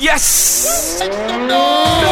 Yes! DJ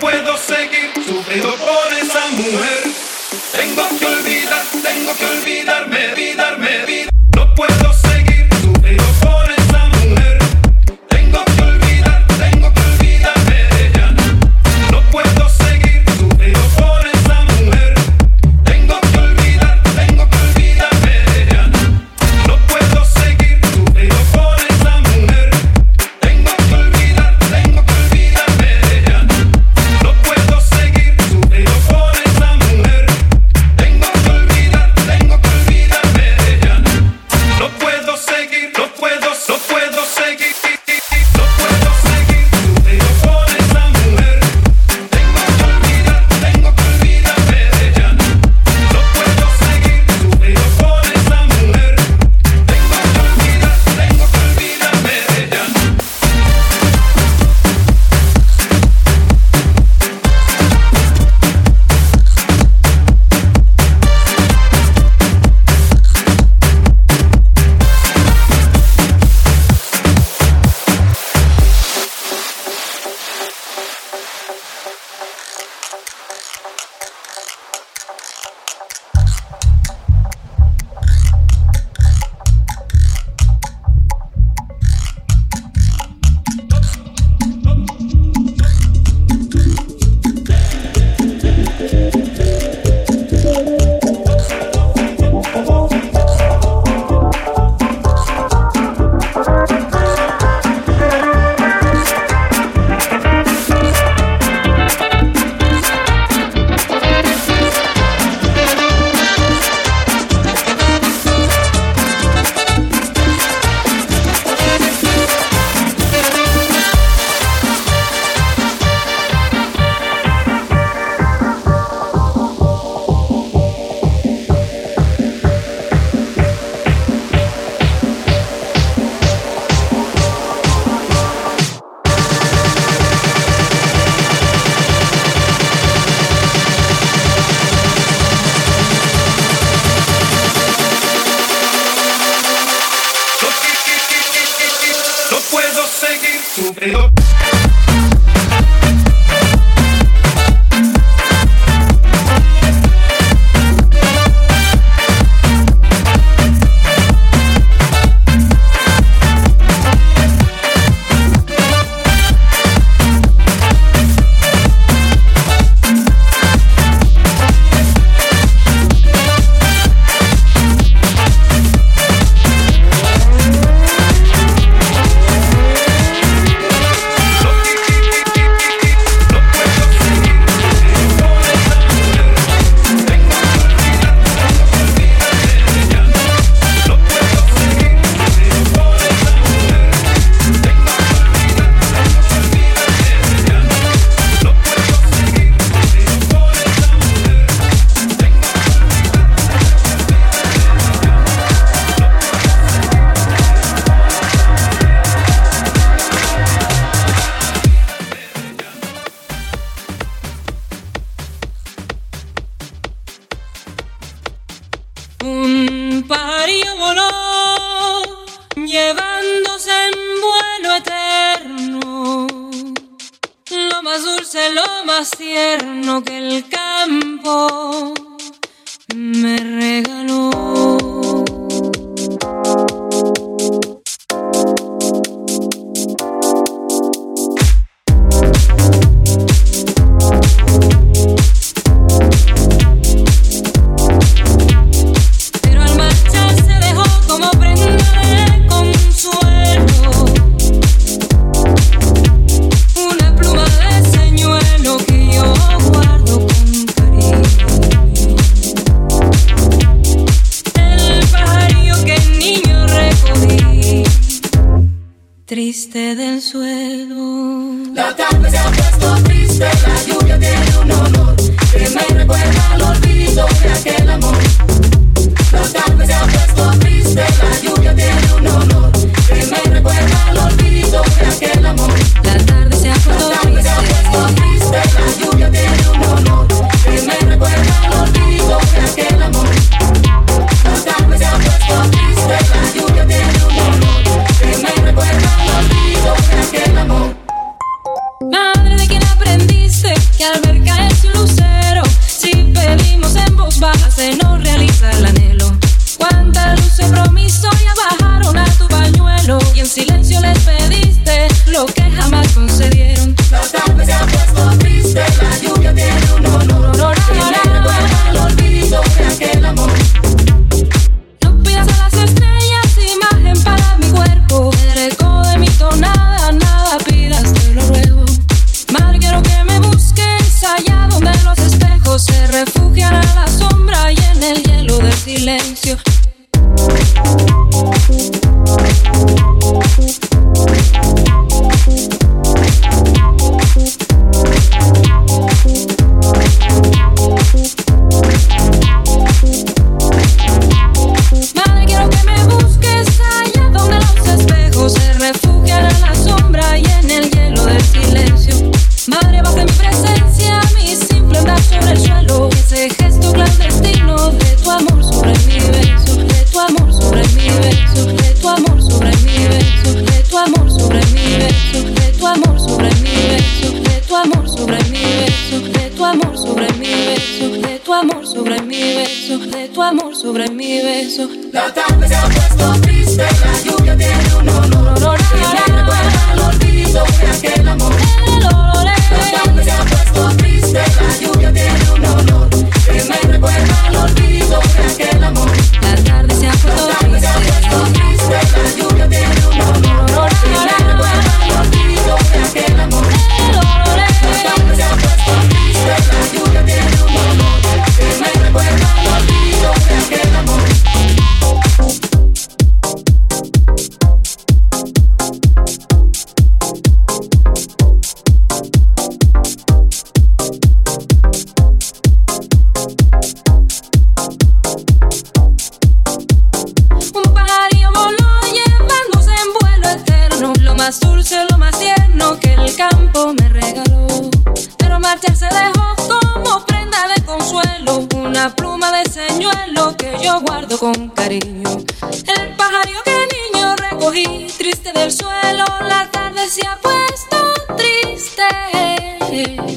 puedo seguir sufriendo. lo que yo guardo con cariño. El pajarillo que niño recogí, triste del suelo, la tarde se ha puesto triste.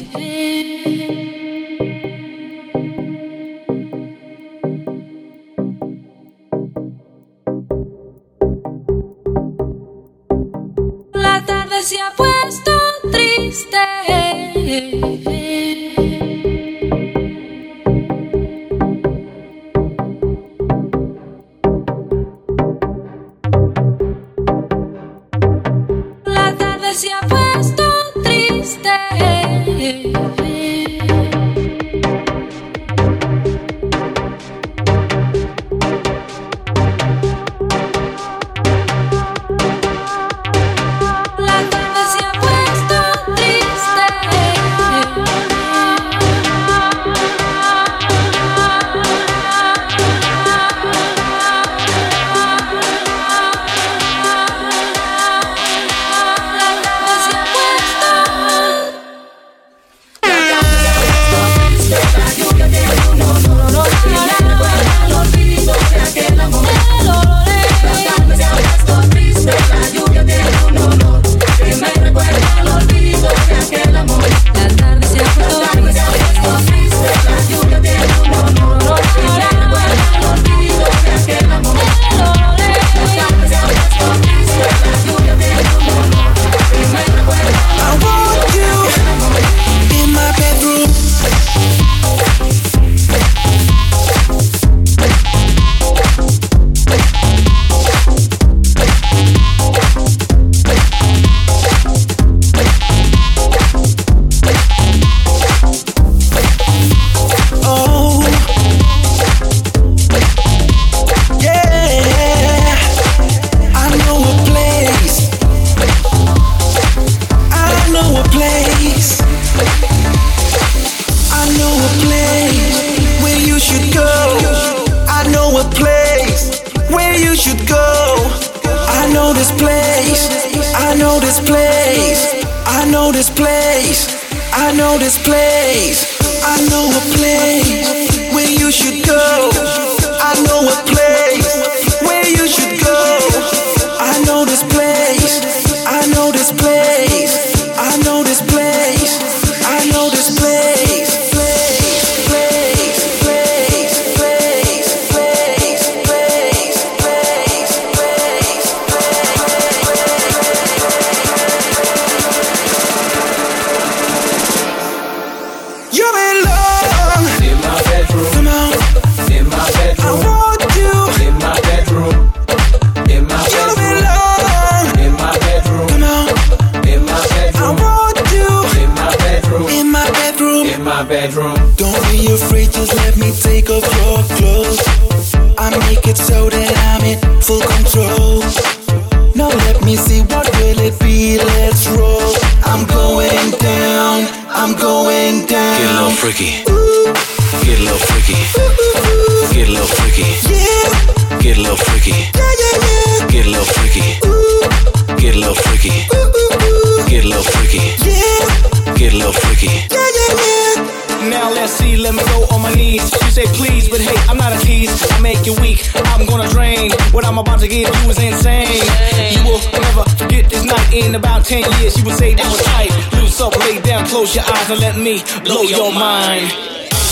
eyes and let me blow your mind.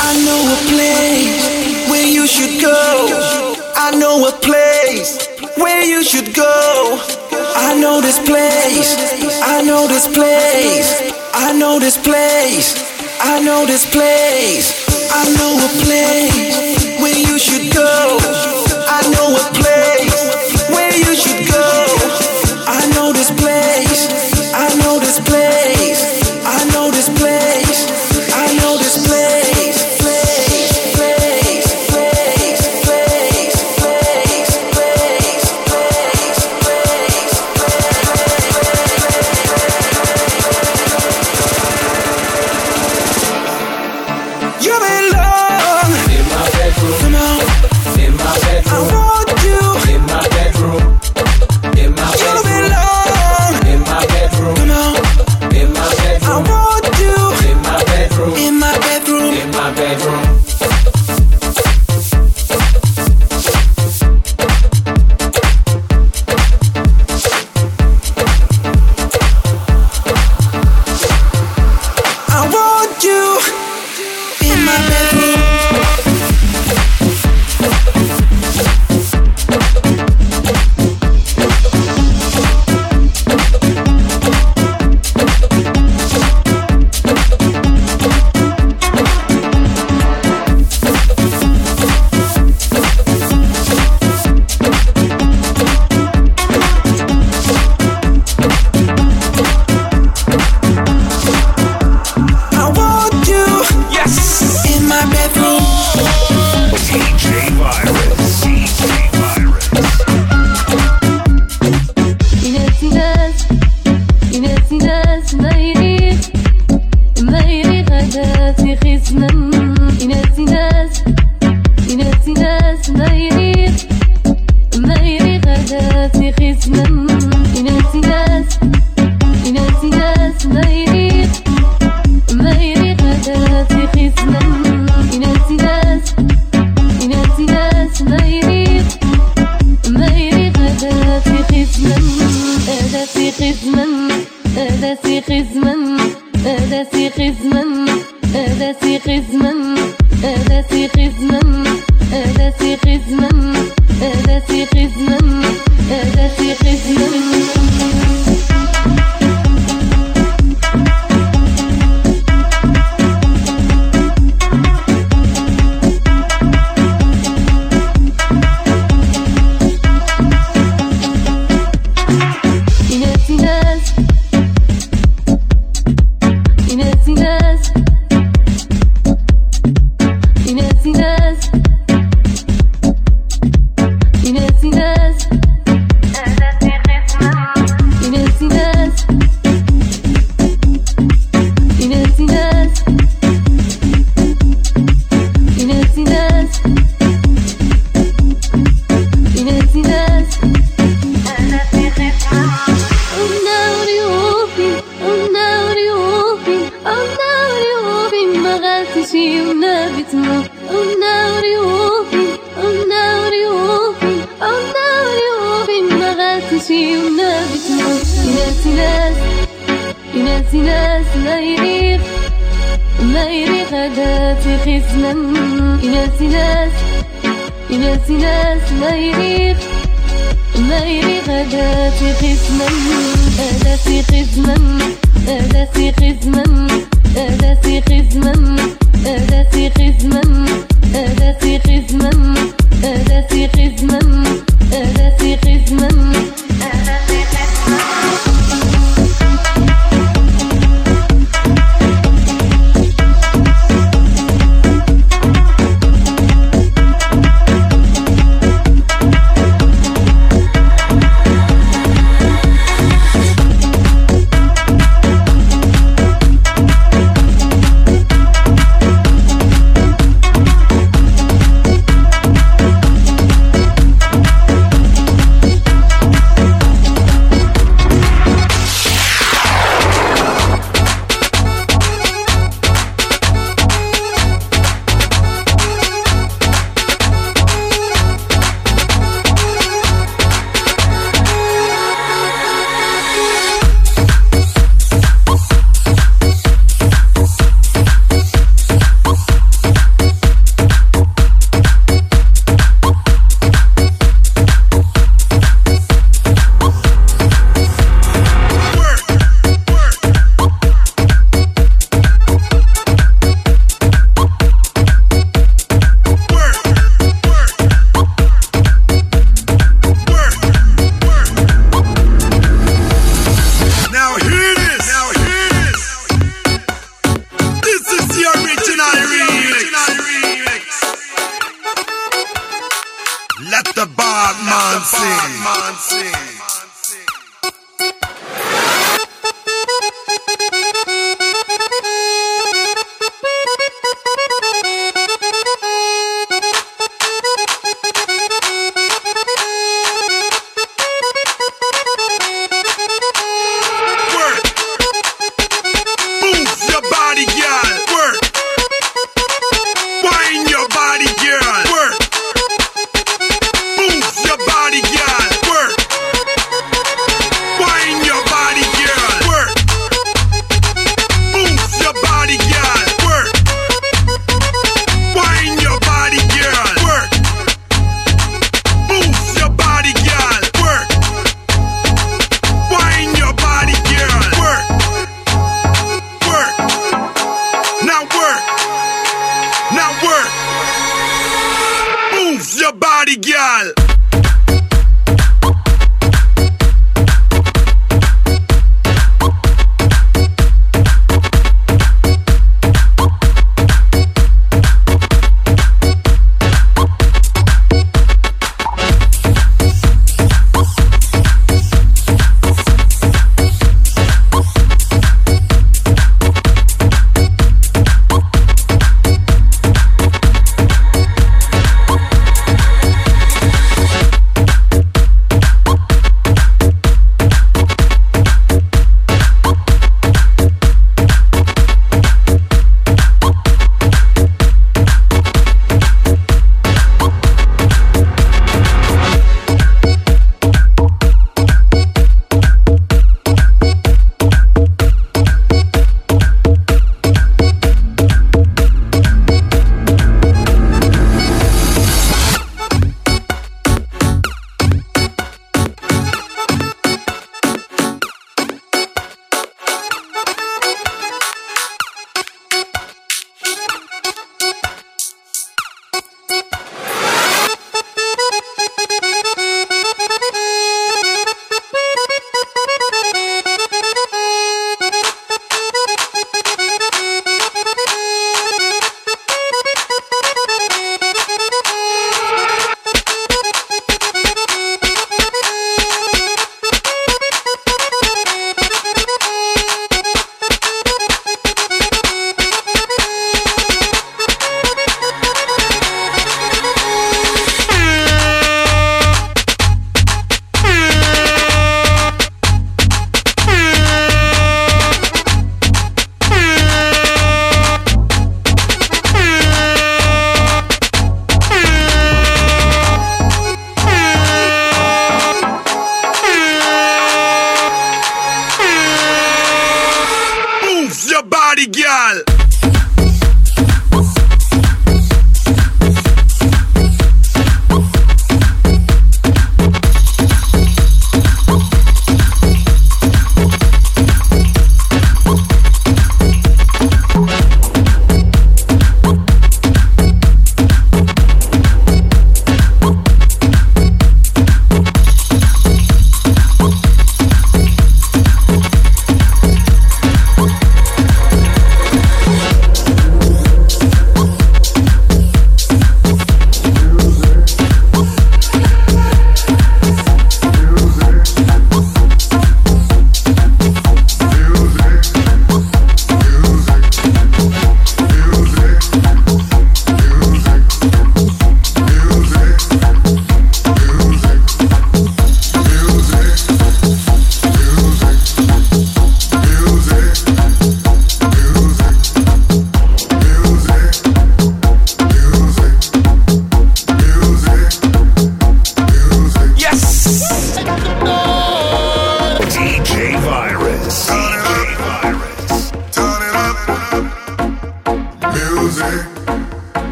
I know a place where you should go. I know a place where you should go. I know this place. I know this place. I know this place. I know this place. I know a place where you should go. تناس نايريخ نايريخ هداتي خزنا إناس ناس إناس ناس نايريخ نايريخ هداتي خزنا هداتي خزنا هداتي خزنا هداتي خزنا هداتي خزنا هداتي خزنا هداتي خزنا هداتي خزنا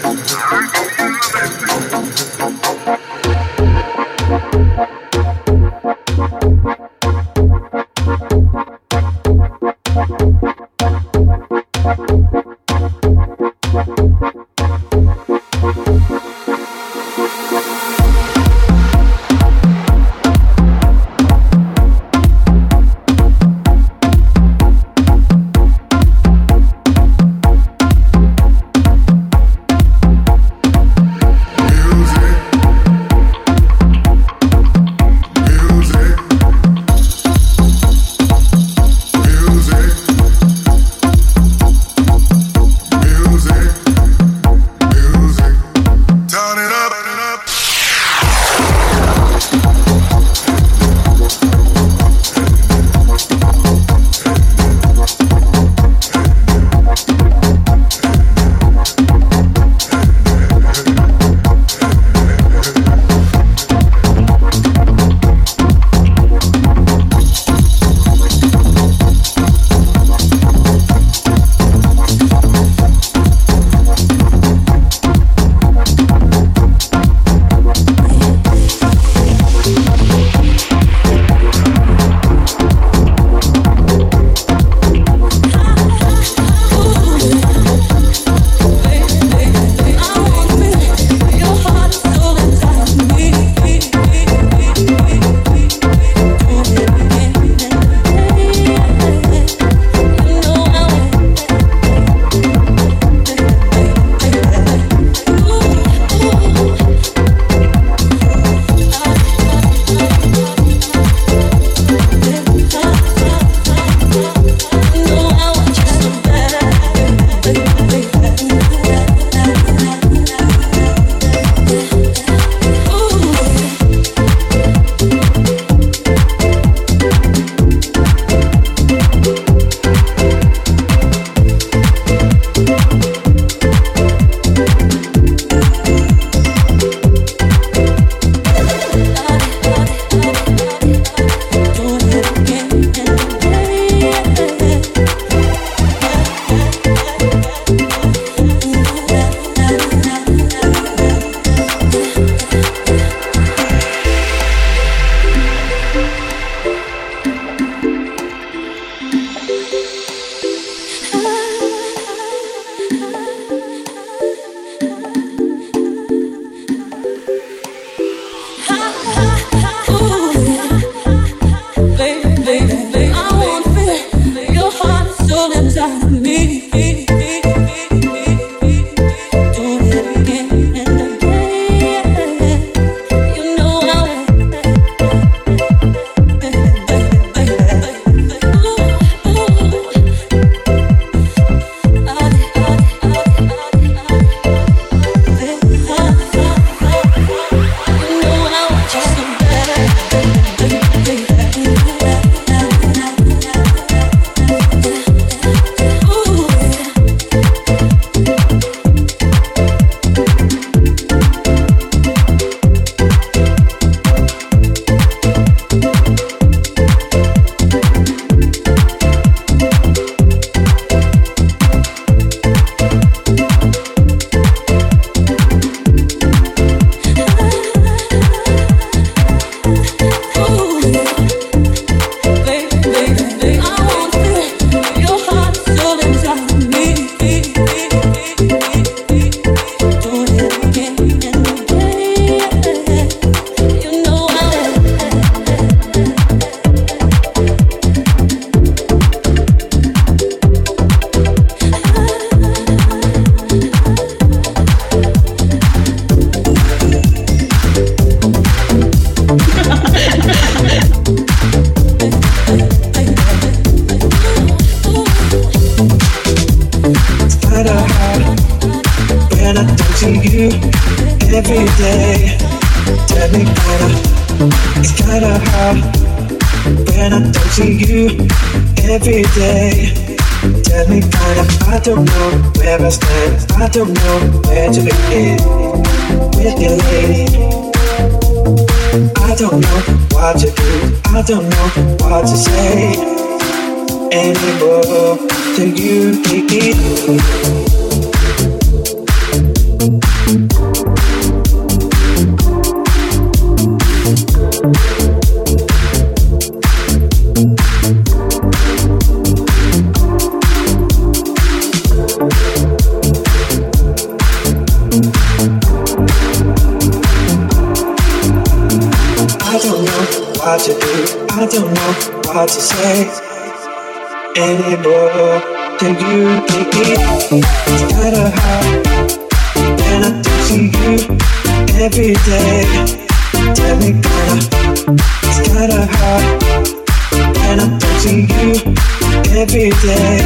Thank anymore. Till you take it. what to do. I don't know what to say anymore. Can you take it? It's kinda hard when I don't you every day. Tell me kinda, it's kinda hard when I don't you every day.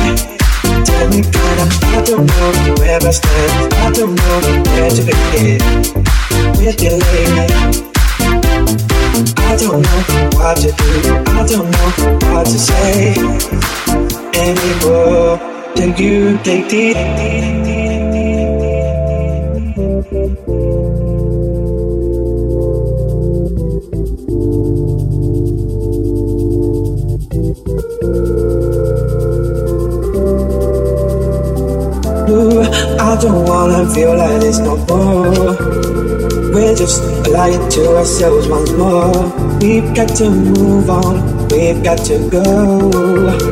Tell me kinda, I don't know where I stand. I don't know where to begin with your lady. I don't know what to do. I don't know what to say anymore. You take. Ooh, I don't wanna feel like this no more. We're just lying to ourselves once more. We've got to move on, we've got to go.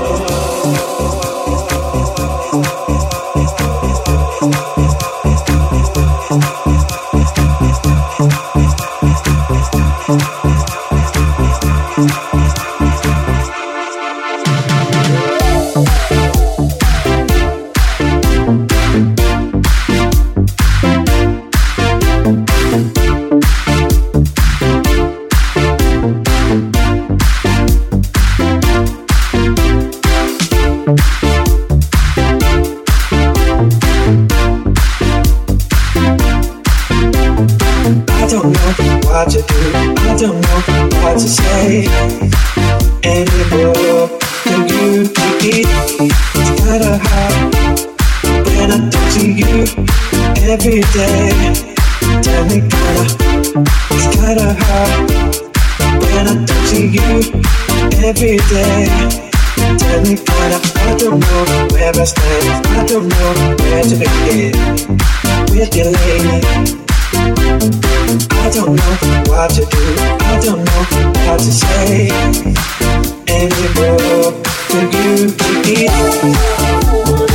Don't know what to do. I don't know what to say anymore. Can you take it? It's kinda hard when I don't see you every day. Tell me kinda, it's kinda hard when I don't see you every day. Tell me kinda, I don't know where I stand. I don't know where to begin with your lady. I don't know what to do. I don't know how to say anymore. You take it.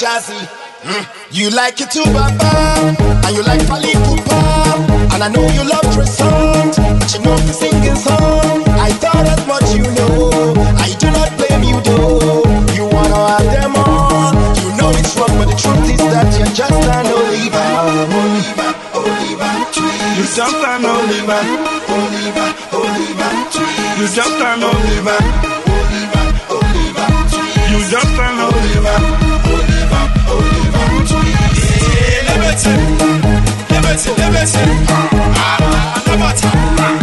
Jazzy. Mm. You like it too, Baba, and you like Fally Ipupa. And I know you love Tristan, but you know the singing song. I thought as much you know. I do not blame you though. You wanna have them all. You know it's wrong, but the truth is that you're just an Oliver. Oliver, Oliver, You just an Oliver. Oliver, Oliver, You just an Oliver. Oliver, Oliver, You just an. Oliver, liberty. Liberty, liberty. Ah, Labata. Labata,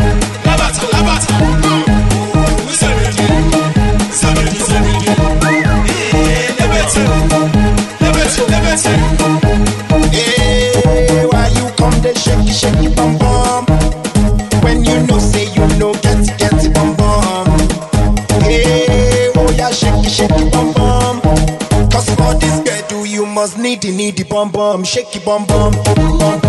bum bum shake it bum bum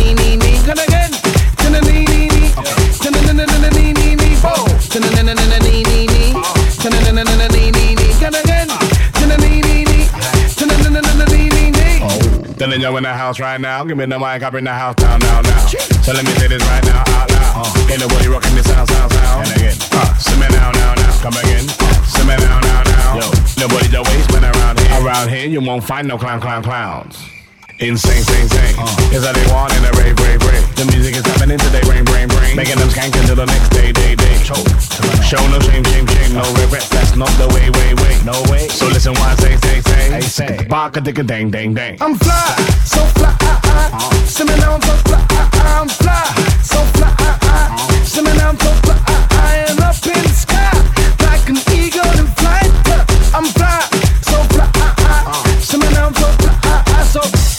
Gonna. Gonna. Gonna Gonna. Gonna. Gonna. Gonna. Gonna in the house right now. Give me the mic. I'm in the house now now now. So let me say this right now out loud. Uh, Ain't nobody rocking this sound sound sound. And again. Uh, simmer now now now. Come again. Uh, simmer now now now. Yo. Nobody's always around here. Around here, you won't find no clown clown clowns. Insane, sing, sing. Is that they want in a rave, rave, rave. The music is happening today, brain, brain, brain. Making them skank until the next day, day, day. Show no shame, shame, shame, no regrets. That's not the way, way, way. No way. So listen what I say, say, say. Hey, say. Baka, dicka, dang, dang, dang. I'm fly, so fly, ah, ah. Simmer now, I'm so fly. I'm fly,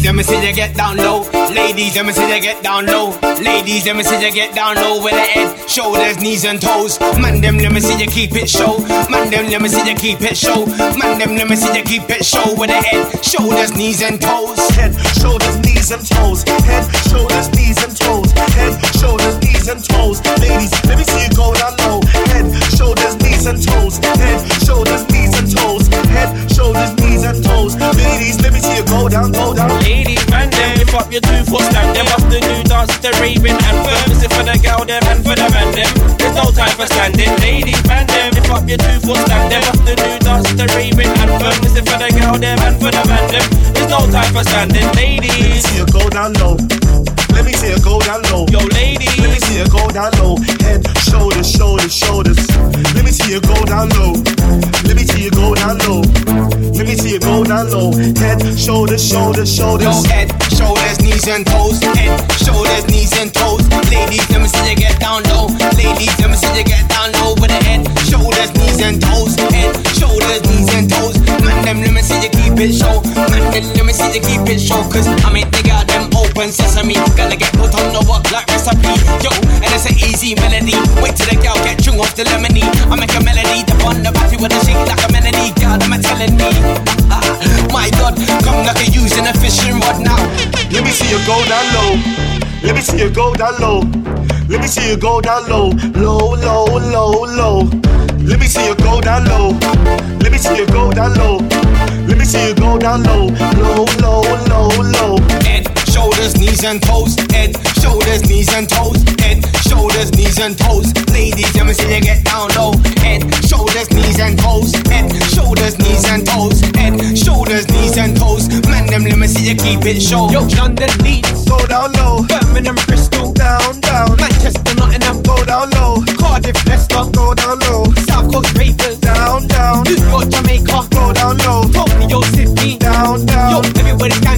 Ladies, let me see you get down low. Ladies, let me see you get down low. Ladies, let me see you get down low with the head, shoulders, knees, and toes. Man, them, let me see you keep it show. Man, them, let me see you keep it show. Man, them, let me see you keep it show with the head, shoulders, knees, and toes. Head, shoulders, knees, and toes. Head, shoulders, knees, and toes. Head, shoulders, knees, and toes. Ladies, let me see you go down low. Head, shoulders, knees, and toes. Head, shoulders, knees, and toes. Head, shoulders, knees, and toes. Ladies, let me see you go down, go Ladies, man, them lift up your two foot stand. Them off the new dance, the raving anthem. This is for the girl, them and for the man, them. There's no time for standing. Ladies, man, them lift up your two foot stand. Them off the new dance, the raving anthem. This is for the girl, them and for the man, them. There's no time for standing. See you go down low. Let me see you go down low. yo, Let me see you go down low. Head, shoulders, shoulders, shoulders. Let me see you go down low. Let me see you go down low. Let me see you go down low. Head, shoulders, shoulders, shoulders. Yo, head, shoulders, knees, and toes. Head, shoulders, knees, and toes. Ladies, let me see you get down low. Ladies, let me see you get down low with the head, shoulders, knees, and toes. Head, shoulders, knees, and toes. Man, them, let me see you keep it show. Man, them, let me see you keep it show. Cause I mean, they got them open sesame. Gotta get put on the work like recipe. Yo, and it's an easy melody. Wait till the girl get chung off the lemony. I make a melody, the on the battery with a shake like a melody. God, am I telling me? Ah, my God, come like a using a fishing rod now. Let me see you go down low. Let me see you go down low. Let me see you go down low. Low, low, low, low. Let me see you go down low. Let me see you go down low. Let me see you go down low. Low, low, low, low. Head, shoulders, knees and toes. Head, shoulders, knees and toes. Head, shoulders, knees and toes. Ladies, let me see you get down low. Head, shoulders, knees and toes. Head, shoulders, knees and toes. Head, shoulders, knees and toes. Man, them let me see you keep it show. Yo, London, Leeds, Go down low. Birmingham, Bristol, Down, down. Manchester, Nottingham, Go down low. Cardiff, Leicester, Go down low. South Coast, Ravens, Down, down. New York, Jamaica, Go down low. Tokyo, Sydney. Down, Yo, down. everybody can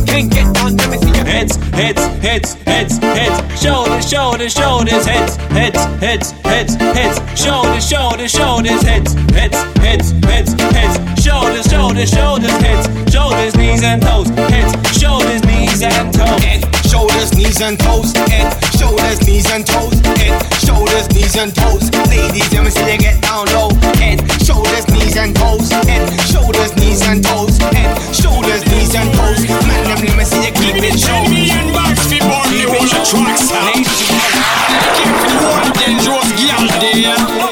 heads, heads, heads, heads, shoulders, shoulders, shoulders, heads, heads, heads, heads, heads, shoulders, shoulders, shoulders, heads, heads, heads, heads, heads, shoulders, shoulders, shoulders, heads, shoulders, knees and toes, heads, shoulders, knees and toes. Head, shoulders, knees and toes. Head, shoulders, knees and toes. Head, shoulders, knees and toes. Ladies, let me see you get down low. Head, shoulders, knees and toes. Head, shoulders, knees and toes. Head, shoulders, knees and toes. Man, them let me see you keep it show. Keep it show. It's like I know it was